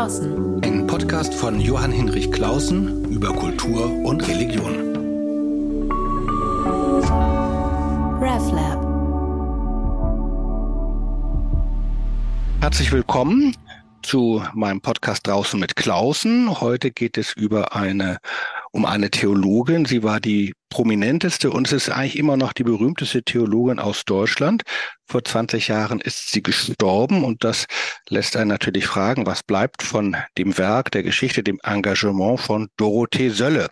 Klausen. Ein Podcast von Johann Hinrich Klausen über Kultur und Religion. RevLab. Herzlich willkommen zu meinem Podcast draußen mit Klausen. Heute geht es über eine, um eine Theologin. Sie war die prominenteste und es ist eigentlich immer noch die berühmteste Theologin aus Deutschland. Vor 20 Jahren ist sie gestorben und das lässt einen natürlich fragen, was bleibt von dem Werk, der Geschichte, dem Engagement von Dorothee Sölle.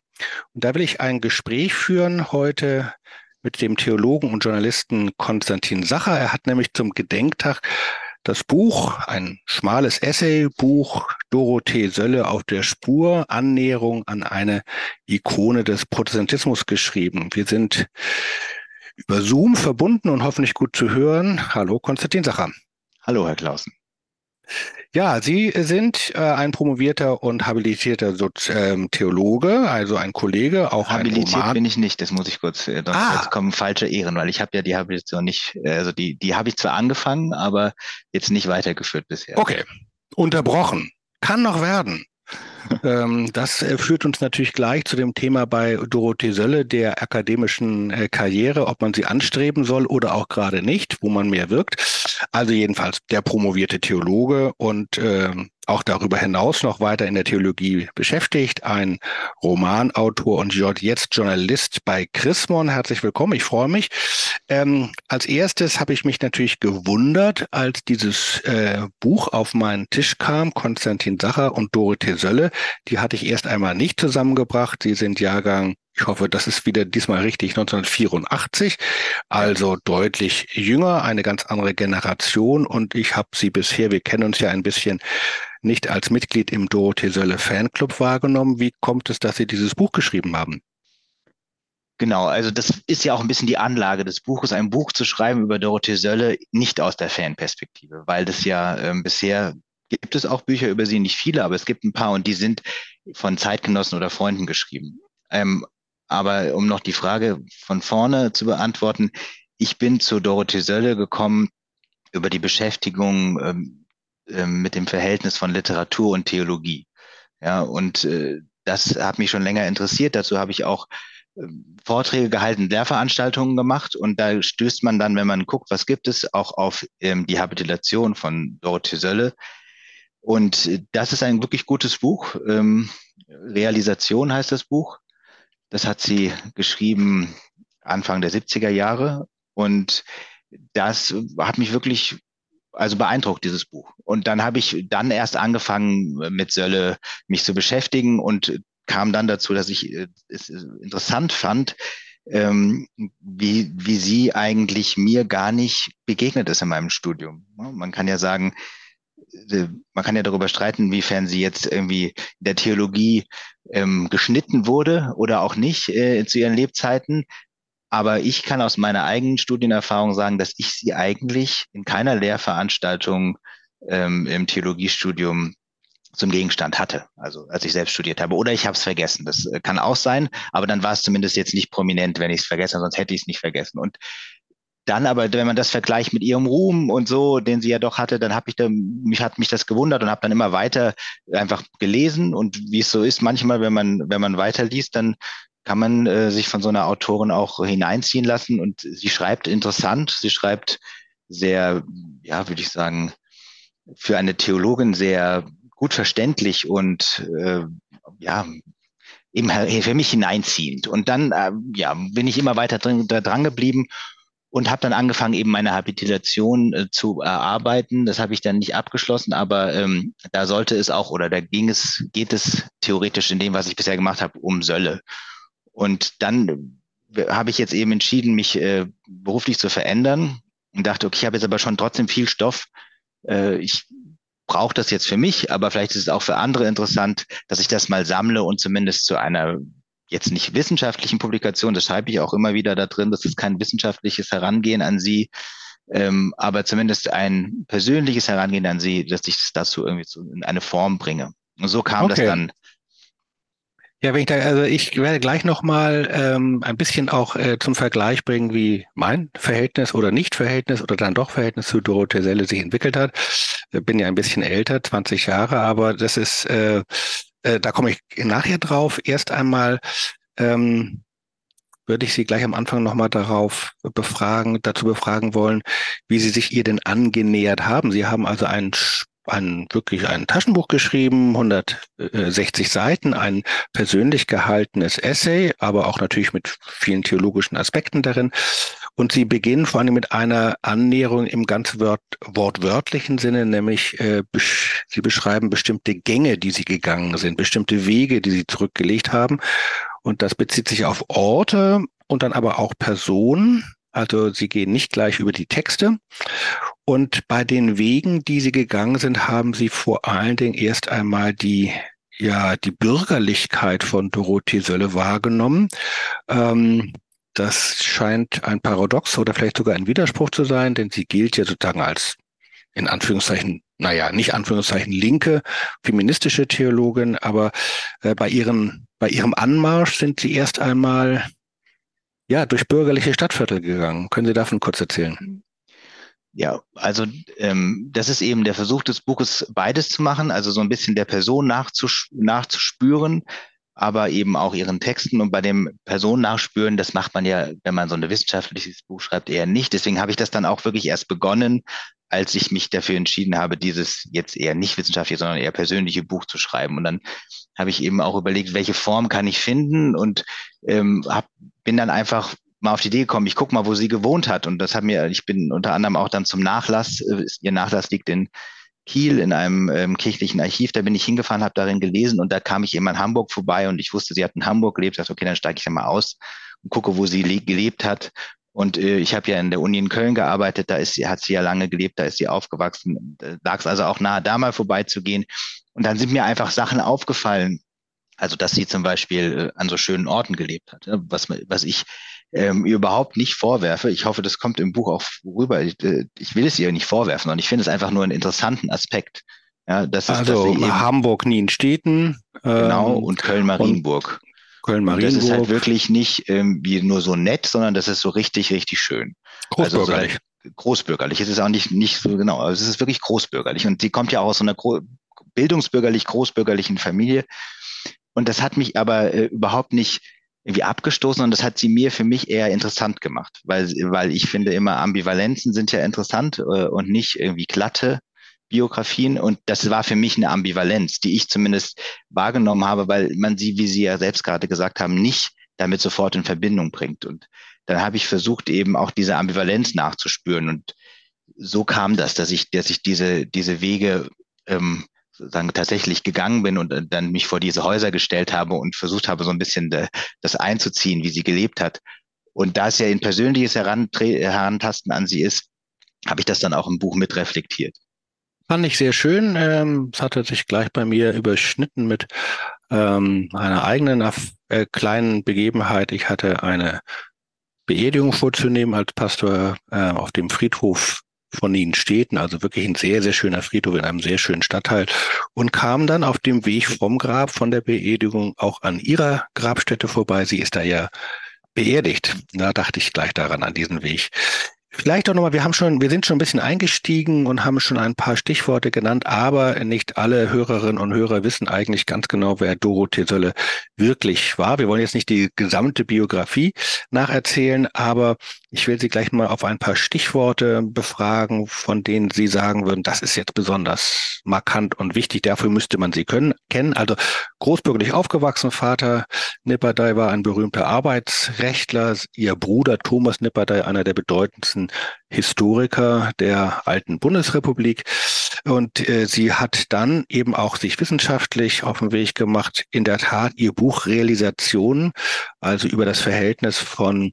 Und da will ich ein Gespräch führen heute mit dem Theologen und Journalisten Konstantin Sacher. Er hat nämlich zum Gedenktag das Buch, ein schmales Essaybuch, Dorothee Sölle auf der Spur, Annäherung an eine Ikone des Protestantismus geschrieben. Wir sind über Zoom verbunden und hoffentlich gut zu hören. Hallo, Konstantin Sacher. Hallo, Herr Klausen. Ja, Sie sind äh, ein promovierter und habilitierter Sozi ähm, Theologe, also ein Kollege, auch Habilitiert ein bin ich nicht, das muss ich kurz, äh, sonst Ah. jetzt kommen falsche Ehren, weil ich habe ja die Habilitation nicht, äh, also die, die habe ich zwar angefangen, aber jetzt nicht weitergeführt bisher. Okay, unterbrochen. Kann noch werden. Ähm, das äh, führt uns natürlich gleich zu dem Thema bei Dorothee Sölle, der akademischen äh, Karriere, ob man sie anstreben soll oder auch gerade nicht, wo man mehr wirkt. Also jedenfalls der promovierte Theologe und ähm, auch darüber hinaus noch weiter in der Theologie beschäftigt, ein Romanautor und jetzt Journalist bei Chrismon. Herzlich willkommen, ich freue mich. Ähm, als erstes habe ich mich natürlich gewundert, als dieses äh, Buch auf meinen Tisch kam, Konstantin Sacher und Dorothee Sölle. Die hatte ich erst einmal nicht zusammengebracht. Sie sind Jahrgang, ich hoffe, das ist wieder diesmal richtig, 1984, also deutlich jünger, eine ganz andere Generation. Und ich habe sie bisher, wir kennen uns ja ein bisschen, nicht als Mitglied im Dorothee Sölle Fanclub wahrgenommen. Wie kommt es, dass Sie dieses Buch geschrieben haben? Genau, also das ist ja auch ein bisschen die Anlage des Buches, ein Buch zu schreiben über Dorothee Sölle, nicht aus der Fanperspektive, weil das ja ähm, bisher gibt es auch Bücher über sie, nicht viele, aber es gibt ein paar und die sind von Zeitgenossen oder Freunden geschrieben. Ähm, aber um noch die Frage von vorne zu beantworten, ich bin zu Dorothee Sölle gekommen über die Beschäftigung ähm, ähm, mit dem Verhältnis von Literatur und Theologie. Ja, und äh, das hat mich schon länger interessiert. Dazu habe ich auch ähm, Vorträge gehalten, Lehrveranstaltungen gemacht und da stößt man dann, wenn man guckt, was gibt es, auch auf ähm, die Habilitation von Dorothee Sölle. Und äh, das ist ein wirklich gutes Buch. Ähm, Realisation heißt das Buch. Das hat sie geschrieben Anfang der 70er Jahre und das hat mich wirklich also beeindruckt, dieses Buch. Und dann habe ich dann erst angefangen, mit Sölle mich zu beschäftigen und kam dann dazu, dass ich äh, es interessant fand, ähm, wie, wie sie eigentlich mir gar nicht begegnet ist in meinem Studium. Man kann ja sagen, äh, man kann ja darüber streiten, inwiefern sie jetzt irgendwie in der Theologie ähm, geschnitten wurde oder auch nicht äh, zu ihren Lebzeiten. Aber ich kann aus meiner eigenen Studienerfahrung sagen, dass ich sie eigentlich in keiner Lehrveranstaltung ähm, im Theologiestudium zum Gegenstand hatte, also als ich selbst studiert habe. Oder ich habe es vergessen. Das äh, kann auch sein, aber dann war es zumindest jetzt nicht prominent, wenn ich es vergessen habe, sonst hätte ich es nicht vergessen. Und dann aber, wenn man das vergleicht mit ihrem Ruhm und so, den sie ja doch hatte, dann habe ich da, mich hat mich das gewundert und habe dann immer weiter einfach gelesen. Und wie es so ist, manchmal, wenn man wenn man weiterliest, dann kann man äh, sich von so einer Autorin auch hineinziehen lassen. Und sie schreibt interessant, sie schreibt sehr, ja, würde ich sagen, für eine Theologin sehr gut verständlich und äh, ja, eben für mich hineinziehend. Und dann äh, ja, bin ich immer weiter drin, da dran geblieben und habe dann angefangen, eben meine Habilitation äh, zu erarbeiten. Das habe ich dann nicht abgeschlossen, aber ähm, da sollte es auch oder da ging es, geht es theoretisch in dem, was ich bisher gemacht habe, um Sölle. Und dann habe ich jetzt eben entschieden, mich äh, beruflich zu verändern und dachte, okay, ich habe jetzt aber schon trotzdem viel Stoff. Äh, ich brauche das jetzt für mich, aber vielleicht ist es auch für andere interessant, dass ich das mal sammle und zumindest zu einer jetzt nicht wissenschaftlichen Publikation, das schreibe ich auch immer wieder da drin, das ist kein wissenschaftliches Herangehen an sie, ähm, aber zumindest ein persönliches Herangehen an sie, dass ich das dazu irgendwie so in eine Form bringe. Und so kam Okay. das dann Ja, wenn ich da, also ich werde gleich nochmal ähm, ein bisschen auch äh, zum Vergleich bringen, wie mein Verhältnis oder Nicht-Verhältnis oder dann doch Verhältnis zu Dorothee Selle sich entwickelt hat. Ich bin ja ein bisschen älter, 20 Jahre, aber das ist, äh, äh, da komme ich nachher drauf. Erst einmal ähm, würde ich Sie gleich am Anfang nochmal darauf befragen, dazu befragen wollen, wie Sie sich ihr denn angenähert haben. Sie haben also einen ein wirklich ein Taschenbuch geschrieben, 160 Seiten, ein persönlich gehaltenes Essay, aber auch natürlich mit vielen theologischen Aspekten darin. Und sie beginnen vor allem mit einer Annäherung im ganz wort, wortwörtlichen Sinne, nämlich äh, besch sie beschreiben bestimmte Gänge, die sie gegangen sind, bestimmte Wege, die sie zurückgelegt haben. Und das bezieht sich auf Orte und dann aber auch Personen, also sie gehen nicht gleich über die Texte. Und bei den Wegen, die sie gegangen sind, haben sie vor allen Dingen erst einmal die ja die Bürgerlichkeit von Dorothee Sölle wahrgenommen. Ähm, das scheint ein Paradox oder vielleicht sogar ein Widerspruch zu sein, denn sie gilt ja sozusagen als in Anführungszeichen, naja, nicht Anführungszeichen linke feministische Theologin, aber äh, bei ihren bei ihrem Anmarsch sind sie erst einmal ja, durch bürgerliche Stadtviertel gegangen. Können Sie davon kurz erzählen? Ja, also ähm, das ist eben der Versuch des Buches, beides zu machen, also so ein bisschen der Person nachzus nachzuspüren, aber eben auch ihren Texten und bei dem Person nachspüren, das macht man ja, wenn man so ein wissenschaftliches Buch schreibt, eher nicht. Deswegen habe ich das dann auch wirklich erst begonnen, als ich mich dafür entschieden habe, dieses jetzt eher nicht wissenschaftliche, sondern eher persönliche Buch zu schreiben. Und dann habe ich eben auch überlegt, welche Form kann ich finden und ähm, hab, bin dann einfach mal auf die Idee gekommen, ich guck mal, wo sie gewohnt hat. Und das hat mir, ich bin unter anderem auch dann zum Nachlass, äh, ihr Nachlass liegt in Kiel in einem ähm, kirchlichen Archiv, da bin ich hingefahren, habe darin gelesen und da kam ich eben in Hamburg vorbei und ich wusste, sie hat in Hamburg gelebt. Ich dachte, okay, dann steige ich ja mal aus und gucke, wo sie gelebt hat. Und äh, ich habe ja in der Uni in Köln gearbeitet, da ist sie, hat sie ja lange gelebt, da ist sie aufgewachsen. Da lag es also auch nahe, da mal vorbeizugehen. Und dann sind mir einfach Sachen aufgefallen. Also, dass sie zum Beispiel äh, an so schönen Orten gelebt hat, ne? was, was ich ähm, überhaupt nicht vorwerfe. Ich hoffe, das kommt im Buch auch rüber. Ich, äh, ich will es ihr nicht vorwerfen, und ich finde es einfach nur einen interessanten Aspekt. Ja, das ist, also Hamburg, Nienstädten. Genau, ähm, und Köln-Marienburg. Köln-Marienburg. Das ist halt wirklich nicht ähm, wie nur so nett, sondern das ist so richtig, richtig schön. Großbürgerlich. Also so großbürgerlich. Es ist auch nicht, nicht so genau, also es ist wirklich großbürgerlich. Und sie kommt ja auch aus so einer Gro bildungsbürgerlich, großbürgerlichen Familie. Und das hat mich aber äh, überhaupt nicht irgendwie abgestoßen und das hat sie mir für mich eher interessant gemacht, weil, weil ich finde immer Ambivalenzen sind ja interessant äh, und nicht irgendwie glatte Biografien und das war für mich eine Ambivalenz, die ich zumindest wahrgenommen habe, weil man sie, wie Sie ja selbst gerade gesagt haben, nicht damit sofort in Verbindung bringt. Und dann habe ich versucht, eben auch diese Ambivalenz nachzuspüren. Und so kam das, dass ich, dass ich diese, diese Wege ähm, sozusagen tatsächlich gegangen bin und dann mich vor diese Häuser gestellt habe und versucht habe, so ein bisschen de, das einzuziehen, wie sie gelebt hat. Und da es ja ein persönliches Herantasten an sie ist, habe ich das dann auch im Buch mit reflektiert. Fand ich sehr schön. Ähm, es hatte sich gleich bei mir überschnitten mit ähm, einer eigenen äh, kleinen Begebenheit. Ich hatte eine Beerdigung vorzunehmen als Pastor äh, auf dem Friedhof von ihnen Städten, also wirklich ein sehr, sehr schöner Friedhof in einem sehr schönen Stadtteil und kam dann auf dem Weg vom Grab von der Beerdigung auch an ihrer Grabstätte vorbei. Sie ist da ja beerdigt. Da dachte ich gleich daran, an diesen Weg. Vielleicht auch nochmal, wir haben schon, wir sind schon ein bisschen eingestiegen und haben schon ein paar Stichworte genannt, aber nicht alle Hörerinnen und Hörer wissen eigentlich ganz genau, wer Dorothee Sölle wirklich war. Wir wollen jetzt nicht die gesamte Biografie nacherzählen, aber ich will Sie gleich mal auf ein paar Stichworte befragen, von denen Sie sagen würden, das ist jetzt besonders markant und wichtig. Dafür müsste man sie können, kennen. Also großbürgerlich aufgewachsen, Vater Nipperdey war ein berühmter Arbeitsrechtler, ihr Bruder Thomas Nipperdey, einer der bedeutendsten Historiker der alten Bundesrepublik. Und äh, sie hat dann eben auch sich wissenschaftlich auf den Weg gemacht, in der Tat ihr Buch Realisation, also über das Verhältnis von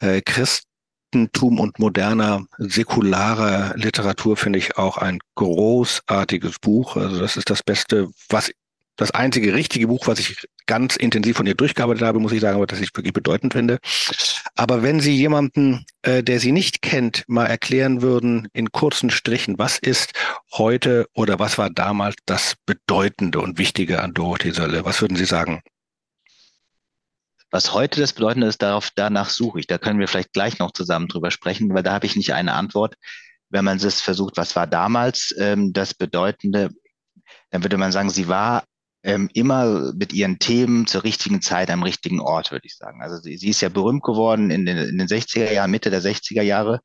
äh, Christentum und moderner säkularer Literatur finde ich auch ein großartiges Buch. Also das ist das Beste, was das einzige richtige Buch, was ich ganz intensiv von ihr durchgearbeitet habe, muss ich sagen, aber das ich wirklich bedeutend finde. Aber wenn Sie jemanden, äh, der Sie nicht kennt, mal erklären würden in kurzen Strichen, was ist heute oder was war damals das Bedeutende und Wichtige an Dorothee Sölle, was würden Sie sagen? Was heute das Bedeutende ist, darauf, danach suche ich. Da können wir vielleicht gleich noch zusammen drüber sprechen, weil da habe ich nicht eine Antwort. Wenn man es versucht, was war damals ähm, das Bedeutende, dann würde man sagen, sie war ähm, immer mit ihren Themen zur richtigen Zeit am richtigen Ort, würde ich sagen. Also sie, sie ist ja berühmt geworden in den, in den 60er Jahren, Mitte der 60er Jahre,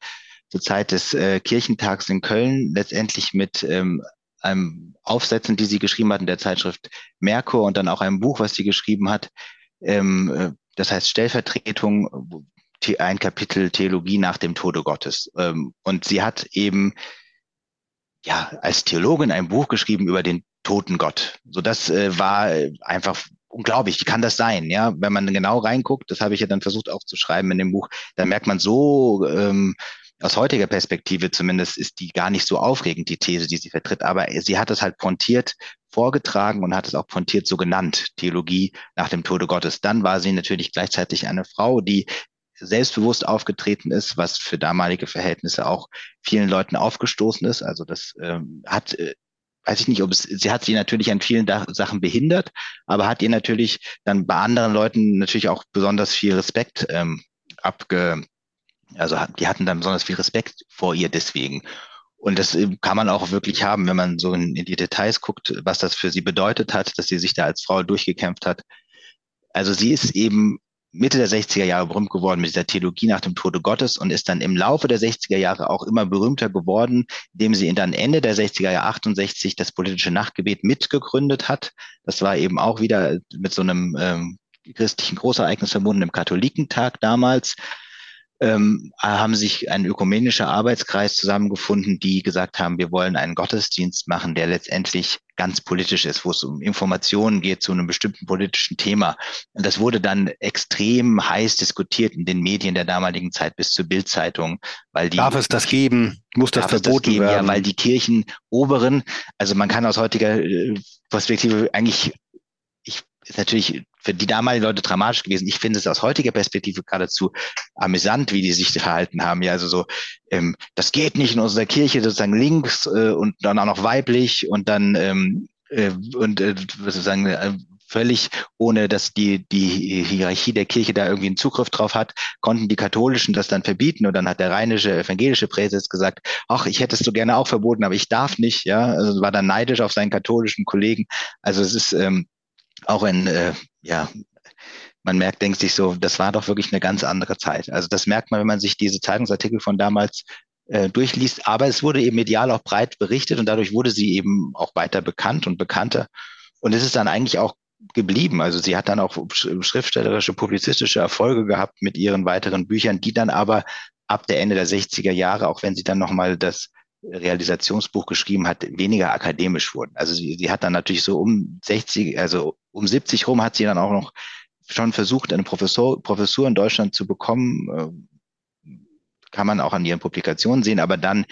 zur Zeit des äh, Kirchentags in Köln, letztendlich mit ähm, einem Aufsätzen, die sie geschrieben hat in der Zeitschrift Merkur und dann auch einem Buch, was sie geschrieben hat. Ähm, äh, das heißt Stellvertretung, ein Kapitel Theologie nach dem Tode Gottes. Ähm, und sie hat eben ja als Theologin ein Buch geschrieben über den toten Gott. So das äh, war einfach unglaublich. Wie kann das sein? Ja, wenn man genau reinguckt, das habe ich ja dann versucht auch zu schreiben in dem Buch, dann merkt man so ähm, aus heutiger Perspektive zumindest ist die gar nicht so aufregend, die These, die sie vertritt. Aber sie hat es halt pointiert vorgetragen und hat es auch pointiert so genannt, Theologie nach dem Tode Gottes. Dann war sie natürlich gleichzeitig eine Frau, die selbstbewusst aufgetreten ist, was für damalige Verhältnisse auch vielen Leuten aufgestoßen ist. Also das ähm, hat äh, weiß ich nicht, ob es, sie hat sie natürlich an vielen Sachen behindert, aber hat ihr natürlich dann bei anderen Leuten natürlich auch besonders viel Respekt ähm, abge, also die hatten dann besonders viel Respekt vor ihr deswegen. Und das äh, kann man auch wirklich haben, wenn man so in, in die Details guckt, was das für sie bedeutet hat, dass sie sich da als Frau durchgekämpft hat. Also sie ist eben Mitte der 60er Jahre berühmt geworden mit dieser Theologie nach dem Tode Gottes und ist dann im Laufe der 60er Jahre auch immer berühmter geworden, indem sie dann Ende der 60er Jahre 68 das politische Nachtgebet mitgegründet hat. Das war eben auch wieder mit so einem ähm, christlichen Großereignis verbunden, im Katholikentag damals ähm, haben sich ein ökumenischer Arbeitskreis zusammengefunden, die gesagt haben, wir wollen einen Gottesdienst machen, der letztendlich ganz politisch ist, wo es um Informationen geht zu einem bestimmten politischen Thema. Und das wurde dann extrem heiß diskutiert in den Medien der damaligen Zeit bis zur Bildzeitung, weil die darf es das geben, muss das verboten das geben, werden? Ja, weil die Kirchenoberen, also man kann aus heutiger äh, Perspektive eigentlich ich ist natürlich für die damaligen Leute dramatisch gewesen. Ich finde es aus heutiger Perspektive geradezu amüsant, wie die sich verhalten haben. Ja, also so, ähm, das geht nicht in unserer Kirche sozusagen links äh, und dann auch noch weiblich und dann ähm, äh, und äh, sozusagen äh, völlig ohne, dass die, die Hierarchie der Kirche da irgendwie einen Zugriff drauf hat, konnten die Katholischen das dann verbieten. Und dann hat der rheinische evangelische Präses gesagt, ach, ich hätte es so gerne auch verboten, aber ich darf nicht, ja. Also war dann neidisch auf seinen katholischen Kollegen. Also es ist, ähm, auch ein, äh, ja, man merkt, denkt sich so, das war doch wirklich eine ganz andere Zeit. Also das merkt man, wenn man sich diese Zeitungsartikel von damals äh, durchliest. Aber es wurde eben medial auch breit berichtet und dadurch wurde sie eben auch weiter bekannt und bekannter. Und es ist dann eigentlich auch geblieben. Also sie hat dann auch schriftstellerische, publizistische Erfolge gehabt mit ihren weiteren Büchern, die dann aber ab der Ende der 60er Jahre, auch wenn sie dann nochmal das Realisationsbuch geschrieben hat, weniger akademisch wurden. Also sie, sie hat dann natürlich so um 60, also um 70 rum hat sie dann auch noch schon versucht, eine Professor, Professur in Deutschland zu bekommen. Äh, kann man auch an ihren Publikationen sehen, aber dann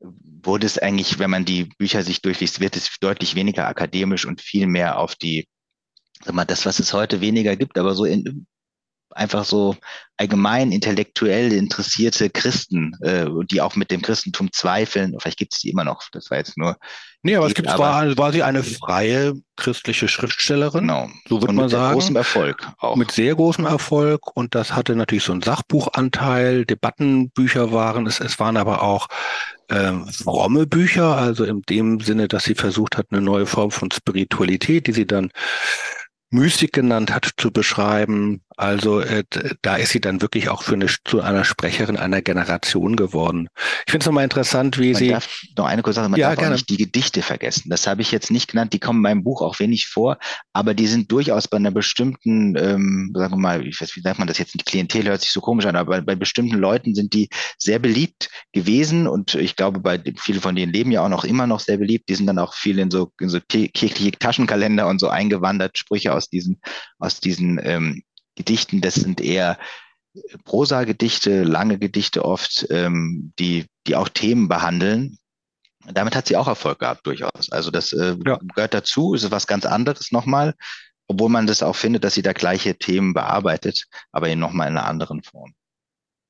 wurde es eigentlich, wenn man die Bücher sich durchliest, wird es deutlich weniger akademisch und viel mehr auf die, sag mal, das, was es heute weniger gibt, aber so in, einfach so allgemein intellektuell interessierte Christen, äh, die auch mit dem Christentum zweifeln. Vielleicht gibt es die immer noch. Das war jetzt nur. Nee, aber es gibt war, war sie eine freie christliche Schriftstellerin. Genau. So würde man sagen. Mit großem Erfolg auch. Mit sehr großem Erfolg. Und das hatte natürlich so einen Sachbuchanteil. Debattenbücher waren es. Es waren aber auch ähm, fromme Bücher. Also in dem Sinne, dass sie versucht hat, eine neue Form von Spiritualität, die sie dann Mystik genannt hat, zu beschreiben. Also äh, da ist sie dann wirklich auch für eine, zu einer Sprecherin einer Generation geworden. Ich finde es nochmal interessant, wie man sie. Darf, noch eine kurze Sache, man ja, darf gerne. auch nicht die Gedichte vergessen. Das habe ich jetzt nicht genannt, die kommen in meinem Buch auch wenig vor, aber die sind durchaus bei einer bestimmten, ähm, sagen wir mal, ich weiß, wie sagt man das jetzt, die Klientel hört sich so komisch an, aber bei, bei bestimmten Leuten sind die sehr beliebt gewesen und ich glaube, bei viele von denen leben ja auch noch immer noch sehr beliebt. Die sind dann auch viel in so, in so kirchliche Taschenkalender und so eingewandert, Sprüche aus diesen, aus diesen ähm, Gedichten. Das sind eher Prosa-Gedichte, lange Gedichte oft, ähm, die, die auch Themen behandeln. Damit hat sie auch Erfolg gehabt, durchaus. Also das äh, ja. gehört dazu, ist was ganz anderes nochmal, obwohl man das auch findet, dass sie da gleiche Themen bearbeitet, aber eben nochmal in einer anderen Form.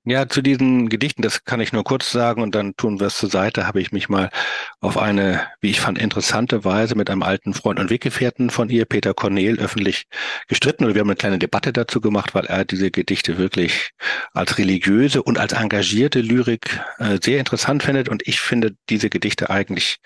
Ja, zu diesen Gedichten, das kann ich nur kurz sagen und dann tun wir es zur Seite, habe ich mich mal auf eine, wie ich fand, interessante Weise mit einem alten Freund und Weggefährten von ihr, Peter Cornel, öffentlich gestritten. Oder wir haben eine kleine Debatte dazu gemacht, weil er diese Gedichte wirklich als religiöse und als engagierte Lyrik äh, sehr interessant findet. Und ich finde diese Gedichte eigentlich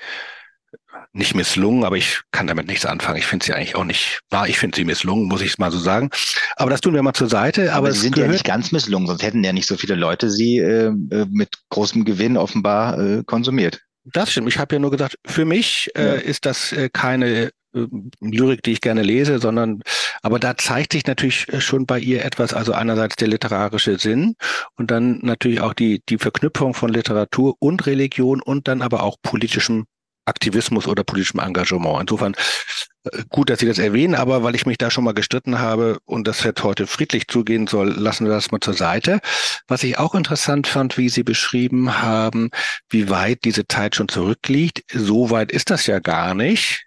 nicht misslungen, aber ich kann damit nichts anfangen. Ich finde sie eigentlich auch nicht wahr. Ich finde sie misslungen, muss ich es mal so sagen. Aber das tun wir mal zur Seite. Aber, aber sie sind ja nicht ganz misslungen, sonst hätten ja nicht so viele Leute sie äh, äh, mit großem Gewinn offenbar äh, konsumiert. Das stimmt. Ich habe ja nur gesagt, für mich äh, ja. ist das äh, keine äh, Lyrik, die ich gerne lese, sondern aber da zeigt sich natürlich schon bei ihr etwas, also einerseits der literarische Sinn und dann natürlich auch die, die Verknüpfung von Literatur und Religion und dann aber auch politischem Aktivismus oder politischem Engagement. Insofern äh, gut, dass Sie das erwähnen, aber weil ich mich da schon mal gestritten habe und das jetzt heute friedlich zugehen soll, lassen wir das mal zur Seite. Was ich auch interessant fand, wie Sie beschrieben haben, wie weit diese Zeit schon zurückliegt. So weit ist das ja gar nicht.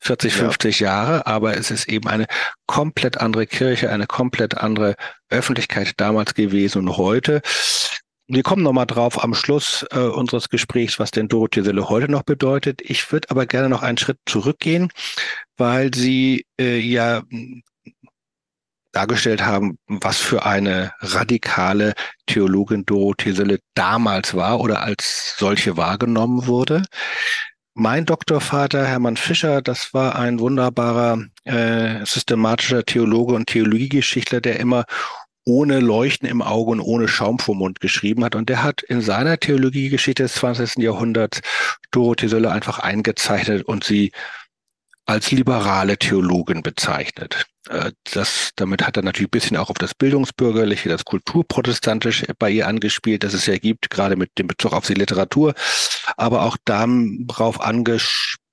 40, 50 ja. Jahre, aber es ist eben eine komplett andere Kirche, eine komplett andere Öffentlichkeit damals gewesen und heute. Wir kommen nochmal drauf am Schluss äh, unseres Gesprächs, was denn Dorothee Sölle heute noch bedeutet. Ich würde aber gerne noch einen Schritt zurückgehen, weil Sie äh, ja dargestellt haben, was für eine radikale Theologin Dorothee Sölle damals war oder als solche wahrgenommen wurde. Mein Doktorvater Hermann Fischer, das war ein wunderbarer äh, systematischer Theologe und Theologiegeschichtler, der immer ohne Leuchten im Auge und ohne Schaum vom Mund geschrieben hat. Und der hat in seiner Theologiegeschichte des 20. Jahrhunderts Dorothee Sölle einfach eingezeichnet und sie als liberale Theologin bezeichnet. Äh, das, damit hat er natürlich ein bisschen auch auf das Bildungsbürgerliche, das Kulturprotestantische bei ihr angespielt, das es ja gibt, gerade mit dem Bezug auf die Literatur, aber auch darauf angespielt,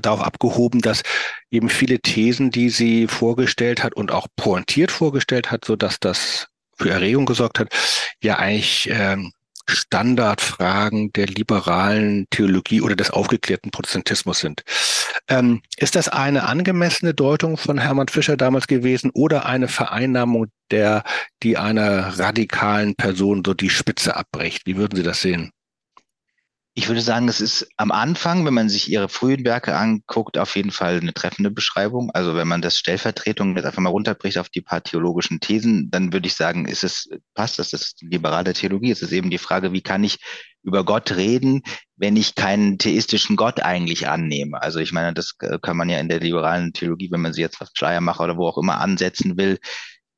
darauf abgehoben, dass eben viele Thesen, die sie vorgestellt hat und auch pointiert vorgestellt hat, so dass das für Erregung gesorgt hat, ja eigentlich ähm, Standardfragen der liberalen Theologie oder des aufgeklärten Protestantismus sind. Ähm, ist das eine angemessene Deutung von Hermann Fischer damals gewesen oder eine Vereinnahmung der, die einer radikalen Person so die Spitze abbricht? Wie würden Sie das sehen? Ich würde sagen, es ist am Anfang, wenn man sich ihre frühen Werke anguckt, auf jeden Fall eine treffende Beschreibung. Also wenn man das Stellvertretung jetzt einfach mal runterbricht auf die paar theologischen Thesen, dann würde ich sagen, ist es, passt das, das ist liberale Theologie. Es ist eben die Frage, wie kann ich über Gott reden, wenn ich keinen theistischen Gott eigentlich annehme. Also ich meine, das kann man ja in der liberalen Theologie, wenn man sie jetzt auf Schleiermacher oder wo auch immer ansetzen will,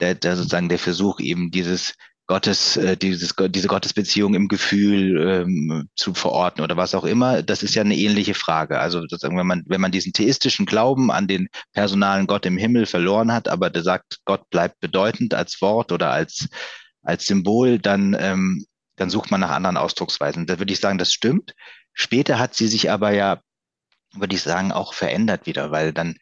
der, der sozusagen der Versuch eben dieses Gottes, äh, dieses, diese Gottesbeziehung im Gefühl ähm, zu verorten oder was auch immer, das ist ja eine ähnliche Frage. Also sozusagen, wenn man, wenn man diesen theistischen Glauben an den personalen Gott im Himmel verloren hat, aber der sagt, Gott bleibt bedeutend als Wort oder als, als Symbol, dann, ähm, dann sucht man nach anderen Ausdrucksweisen. Da würde ich sagen, das stimmt. Später hat sie sich aber ja, würde ich sagen, auch verändert wieder, weil dann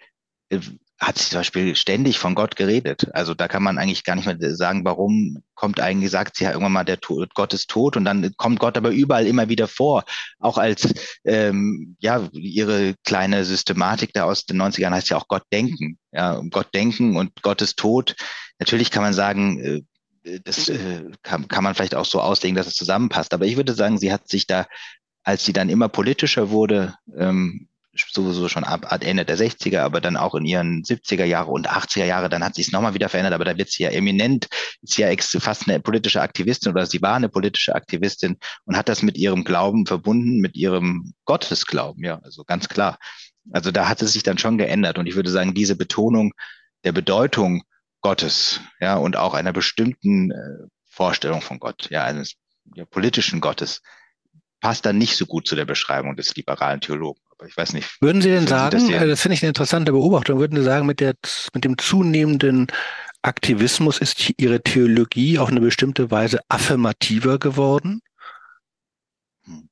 äh, hat sie zum Beispiel ständig von Gott geredet. Also da kann man eigentlich gar nicht mehr sagen, warum kommt eigentlich, sagt sie ja irgendwann mal, der Tod, Gott ist tot und dann kommt Gott aber überall immer wieder vor. Auch als, ähm, ja, ihre kleine Systematik da aus den 90ern heißt ja auch Gott denken. Ja, Gott denken und Gott ist tot. Natürlich kann man sagen, äh, das äh, kann, kann man vielleicht auch so auslegen, dass es zusammenpasst. Aber ich würde sagen, sie hat sich da, als sie dann immer politischer wurde, ähm, sowieso schon ab, ab Ende der 60er, aber dann auch in ihren 70er Jahre und 80er Jahre, dann hat sie es nochmal wieder verändert, aber da wird sie ja eminent, ist ja fast eine politische Aktivistin oder sie war eine politische Aktivistin und hat das mit ihrem Glauben verbunden, mit ihrem Gottesglauben, ja, also ganz klar. Also da hat es sich dann schon geändert und ich würde sagen, diese Betonung der Bedeutung Gottes, ja, und auch einer bestimmten äh, Vorstellung von Gott, ja, eines ja, politischen Gottes, passt dann nicht so gut zu der Beschreibung des liberalen Theologen. Aber ich weiß nicht. Würden Sie denn sagen, Sie das, äh, das finde ich eine interessante Beobachtung, würden Sie sagen, mit, der, mit dem zunehmenden Aktivismus ist Ihre Theologie auf eine bestimmte Weise affirmativer geworden? Hm.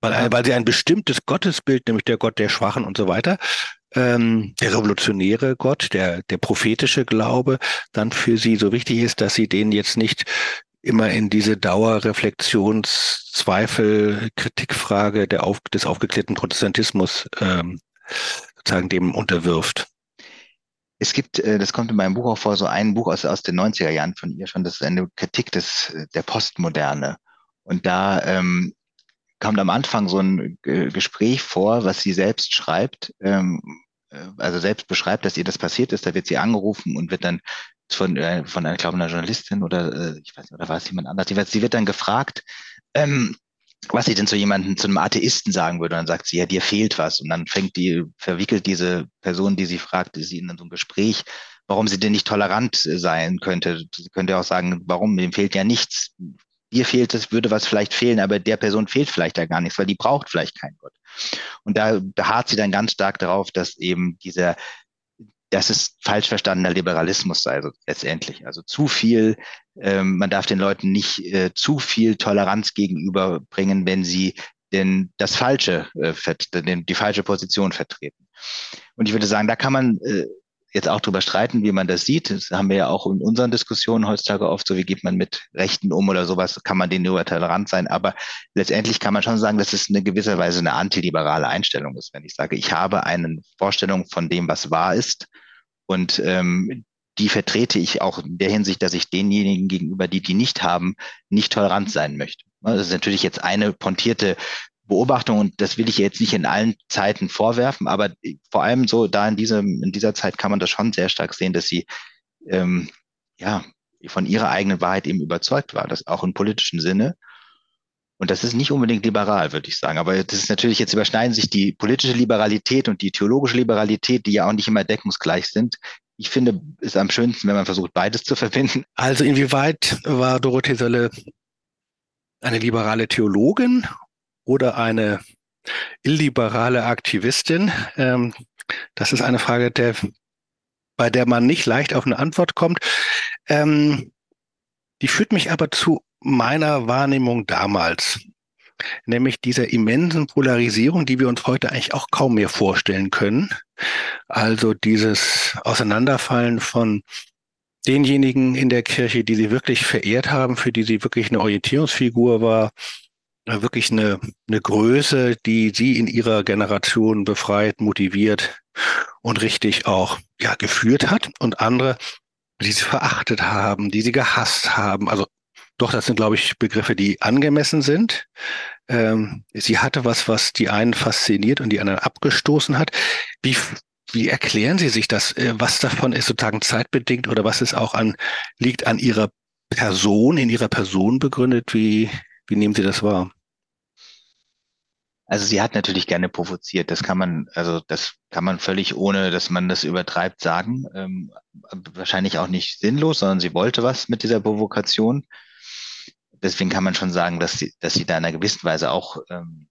Weil, weil sie ein bestimmtes Gottesbild, nämlich der Gott der Schwachen und so weiter, ähm, der revolutionäre Gott, der, der prophetische Glaube, dann für sie so wichtig ist, dass sie den jetzt nicht immer in diese Dauerreflexionszweifel, Kritikfrage der auf, des aufgeklärten Protestantismus ähm, sozusagen dem unterwirft. Es gibt, äh, das kommt in meinem Buch auch vor, so ein Buch aus, aus den 90er Jahren von ihr schon, das ist eine Kritik des, der Postmoderne. Und da ähm, kommt am Anfang so ein Gespräch vor, was sie selbst schreibt, ähm, äh, also selbst beschreibt, dass ihr das passiert ist. Da wird sie angerufen und wird dann von, äh, von einer, glaube Journalistin oder äh, ich weiß nicht, oder war es jemand anders? Sie wird dann gefragt, ähm, was sie denn zu jemandem, zu einem Atheisten sagen würde. Und dann sagt sie, ja, dir fehlt was. Und dann fängt die, verwickelt diese Person, die sie fragt, sie in so ein Gespräch, warum sie denn nicht tolerant sein könnte. Sie könnte auch sagen, warum, dem fehlt ja nichts. Dir fehlt es, würde was vielleicht fehlen, aber der Person fehlt vielleicht ja gar nichts, weil die braucht vielleicht keinen Gott. Und da beharrt sie dann ganz stark darauf, dass eben dieser das ist falsch verstandener Liberalismus sei, also letztendlich. Also zu viel, ähm, man darf den Leuten nicht äh, zu viel Toleranz gegenüberbringen, wenn sie denn das Falsche, äh, die falsche Position vertreten. Und ich würde sagen, da kann man äh, jetzt auch drüber streiten, wie man das sieht. Das haben wir ja auch in unseren Diskussionen heutzutage oft so, wie geht man mit Rechten um oder sowas, kann man denen nur tolerant sein. Aber letztendlich kann man schon sagen, dass es eine gewisse Weise eine antiliberale Einstellung ist, wenn ich sage, ich habe eine Vorstellung von dem, was wahr ist. Und ähm, die vertrete ich auch in der Hinsicht, dass ich denjenigen gegenüber, die die nicht haben, nicht tolerant sein möchte. Das ist natürlich jetzt eine pontierte Beobachtung und das will ich jetzt nicht in allen Zeiten vorwerfen, aber vor allem so da in diesem, in dieser Zeit kann man das schon sehr stark sehen, dass sie ähm, ja von ihrer eigenen Wahrheit eben überzeugt war, das auch im politischen Sinne. Und das ist nicht unbedingt liberal, würde ich sagen. Aber das ist natürlich, jetzt überschneiden sich die politische Liberalität und die theologische Liberalität, die ja auch nicht immer deckungsgleich sind. Ich finde, es am schönsten, wenn man versucht, beides zu verbinden. Also inwieweit war Dorothee Sölle eine liberale Theologin oder eine illiberale Aktivistin? Ähm, das ist eine Frage, der, bei der man nicht leicht auf eine Antwort kommt. Ähm, die führt mich aber zu meiner Wahrnehmung damals, nämlich dieser immensen Polarisierung, die wir uns heute eigentlich auch kaum mehr vorstellen können. Also dieses Auseinanderfallen von denjenigen in der Kirche, die sie wirklich verehrt haben, für die sie wirklich eine Orientierungsfigur war, wirklich eine, eine Größe, die sie in ihrer Generation befreit, motiviert und richtig auch ja, geführt hat und andere, die sie verachtet haben, die sie gehasst haben. Also doch, das sind, glaube ich, Begriffe, die angemessen sind. Ähm, sie hatte was, was die einen fasziniert und die anderen abgestoßen hat. Wie, wie erklären Sie sich das? Äh, was davon ist sozusagen zeitbedingt oder was ist auch an, liegt an Ihrer Person, in Ihrer Person begründet? Wie, wie nehmen Sie das wahr? Also sie hat natürlich gerne provoziert. Das kann man, also das kann man völlig ohne, dass man das übertreibt, sagen. Ähm, wahrscheinlich auch nicht sinnlos, sondern sie wollte was mit dieser Provokation. Deswegen kann man schon sagen, dass sie, dass sie da in einer gewissen Weise auch ähm,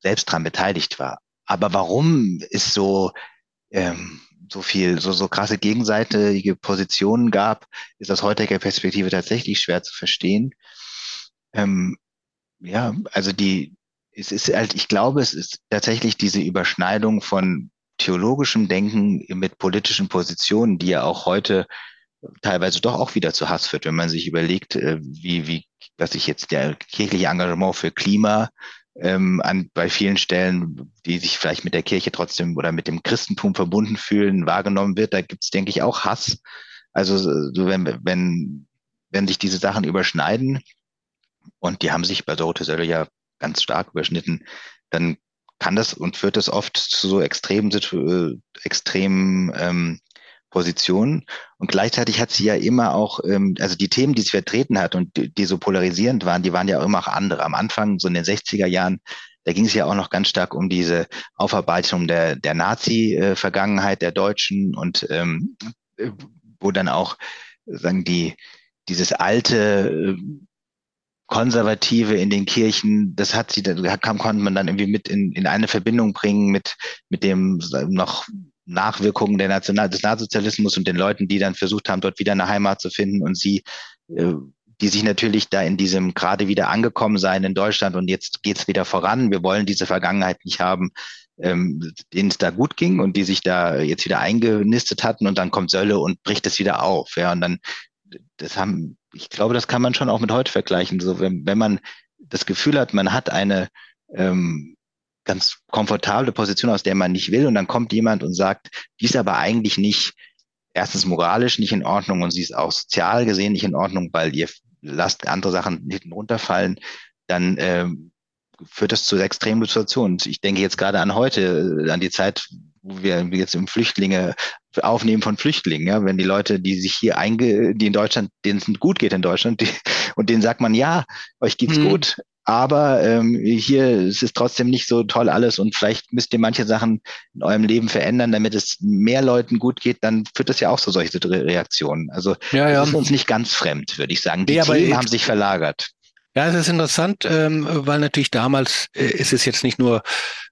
selbst dran beteiligt war. Aber warum ist so ähm, so viel, so, so krasse gegenseitige Positionen gab, ist aus heutiger Perspektive tatsächlich schwer zu verstehen. Ähm, ja, also die, es ist halt, ich glaube, es ist tatsächlich diese Überschneidung von theologischem Denken mit politischen Positionen, die ja auch heute teilweise doch auch wieder zu Hass führt, wenn man sich überlegt, äh, wie, wie, was sich jetzt der kirchliche Engagement für Klima ähm, an, bei vielen Stellen, die sich vielleicht mit der Kirche trotzdem oder mit dem Christentum verbunden fühlen, wahrgenommen wird. Da gibt es, denke ich, auch Hass. Also so wenn, wenn, wenn sich diese Sachen überschneiden, und die haben sich bei Dorothee Sölle ja ganz stark überschnitten, dann kann das und führt das oft zu so extremen, äh, extremen ähm, Positionen. Und gleichzeitig hat sie ja immer auch, ähm, also die Themen, die sie vertreten hat und die, die so polarisierend waren, die waren ja auch immer auch andere. Am Anfang, so in den 60er Jahren, da ging es ja auch noch ganz stark um diese Aufarbeitung der, der Nazi-Vergangenheit der Deutschen und ähm, wo dann auch sagen die dieses alte äh, Konservative in den Kirchen, das hat sie, da kam, konnte man dann irgendwie mit in, in eine Verbindung bringen mit, mit dem noch Nachwirkungen der National des Nationalsozialismus und den Leuten, die dann versucht haben, dort wieder eine Heimat zu finden und sie, äh, die sich natürlich da in diesem gerade wieder angekommen sein in Deutschland und jetzt geht's wieder voran. Wir wollen diese Vergangenheit nicht haben, ähm, denen es da gut ging und die sich da jetzt wieder eingenistet hatten und dann kommt Sölle und bricht es wieder auf. Ja, und dann, das haben ich glaube, das kann man schon auch mit heute vergleichen. So, wenn, wenn man das Gefühl hat, man hat eine ähm, ganz komfortable Position, aus der man nicht will. Und dann kommt jemand und sagt, die ist aber eigentlich nicht erstens moralisch nicht in Ordnung und sie ist auch sozial gesehen nicht in Ordnung, weil ihr lasst andere Sachen hinten runterfallen, dann ähm, führt das zu extremen Situationen. Ich denke jetzt gerade an heute, äh, an die Zeit, wo wir jetzt im Flüchtlinge aufnehmen von Flüchtlingen, ja, wenn die Leute, die sich hier einge, die in Deutschland, denen es gut geht in Deutschland, die, und denen sagt man, ja, euch geht's hm. gut, aber ähm, hier es ist trotzdem nicht so toll alles und vielleicht müsst ihr manche Sachen in eurem Leben verändern, damit es mehr Leuten gut geht, dann führt das ja auch zu solche Reaktionen. Also ja, ja. das ist uns nicht ganz fremd, würde ich sagen. Die ja, Themen haben sich verlagert. Ja, es ist interessant, ähm, weil natürlich damals äh, ist es jetzt nicht nur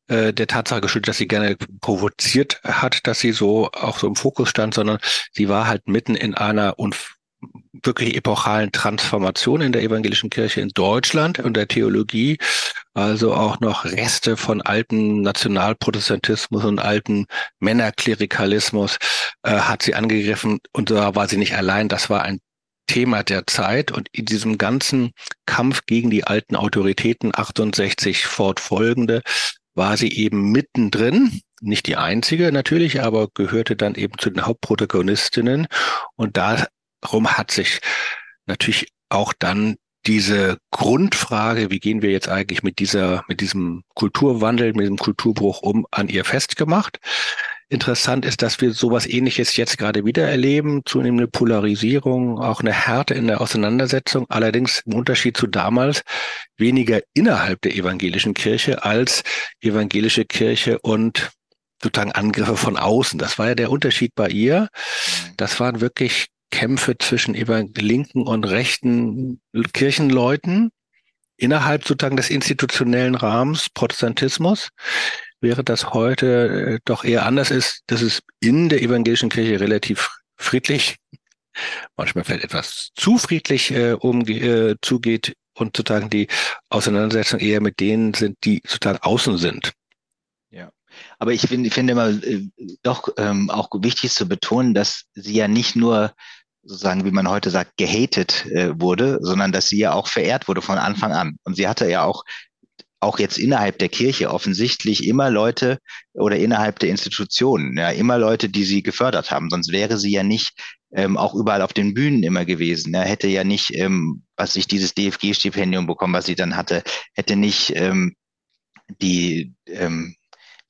äh, der Tatsache geschuldet, dass sie gerne provoziert hat, dass sie so auch so im Fokus stand, sondern sie war halt mitten in einer wirklich epochalen Transformation in der evangelischen Kirche in Deutschland und der Theologie, also auch noch Reste von alten Nationalprotestantismus und alten Männerklerikalismus äh, hat sie angegriffen. Und da war sie nicht allein, das war ein Thema der Zeit. Und in diesem ganzen Kampf gegen die alten Autoritäten 68 fortfolgende war sie eben mittendrin, nicht die einzige natürlich, aber gehörte dann eben zu den Hauptprotagonistinnen und da Darum hat sich natürlich auch dann diese Grundfrage, wie gehen wir jetzt eigentlich mit dieser, mit diesem Kulturwandel, mit diesem Kulturbruch um, an ihr festgemacht. Interessant ist, dass wir sowas ähnliches jetzt gerade wieder erleben, zunehmende Polarisierung, auch eine Härte in der Auseinandersetzung, allerdings im Unterschied zu damals weniger innerhalb der evangelischen Kirche als evangelische Kirche und sozusagen Angriffe von außen. Das war ja der Unterschied bei ihr. Das waren wirklich Kämpfe zwischen linken und rechten Kirchenleuten innerhalb sozusagen des institutionellen Rahmens Protestantismus, während das heute äh, doch eher anders ist, dass es in der evangelischen Kirche relativ friedlich, manchmal vielleicht etwas zu friedlich äh, umge äh, zugeht und sozusagen die Auseinandersetzung eher mit denen sind, die sozusagen außen sind. Ja. Aber ich finde, ich finde immer äh, doch ähm, auch wichtig zu betonen, dass sie ja nicht nur sozusagen, wie man heute sagt, gehatet äh, wurde, sondern dass sie ja auch verehrt wurde von Anfang an. Und sie hatte ja auch auch jetzt innerhalb der Kirche offensichtlich immer Leute oder innerhalb der Institutionen, ja, immer Leute, die sie gefördert haben. Sonst wäre sie ja nicht ähm, auch überall auf den Bühnen immer gewesen. Ja, hätte ja nicht, ähm, was ich dieses DFG-Stipendium bekommen, was sie dann hatte, hätte nicht ähm, die ähm,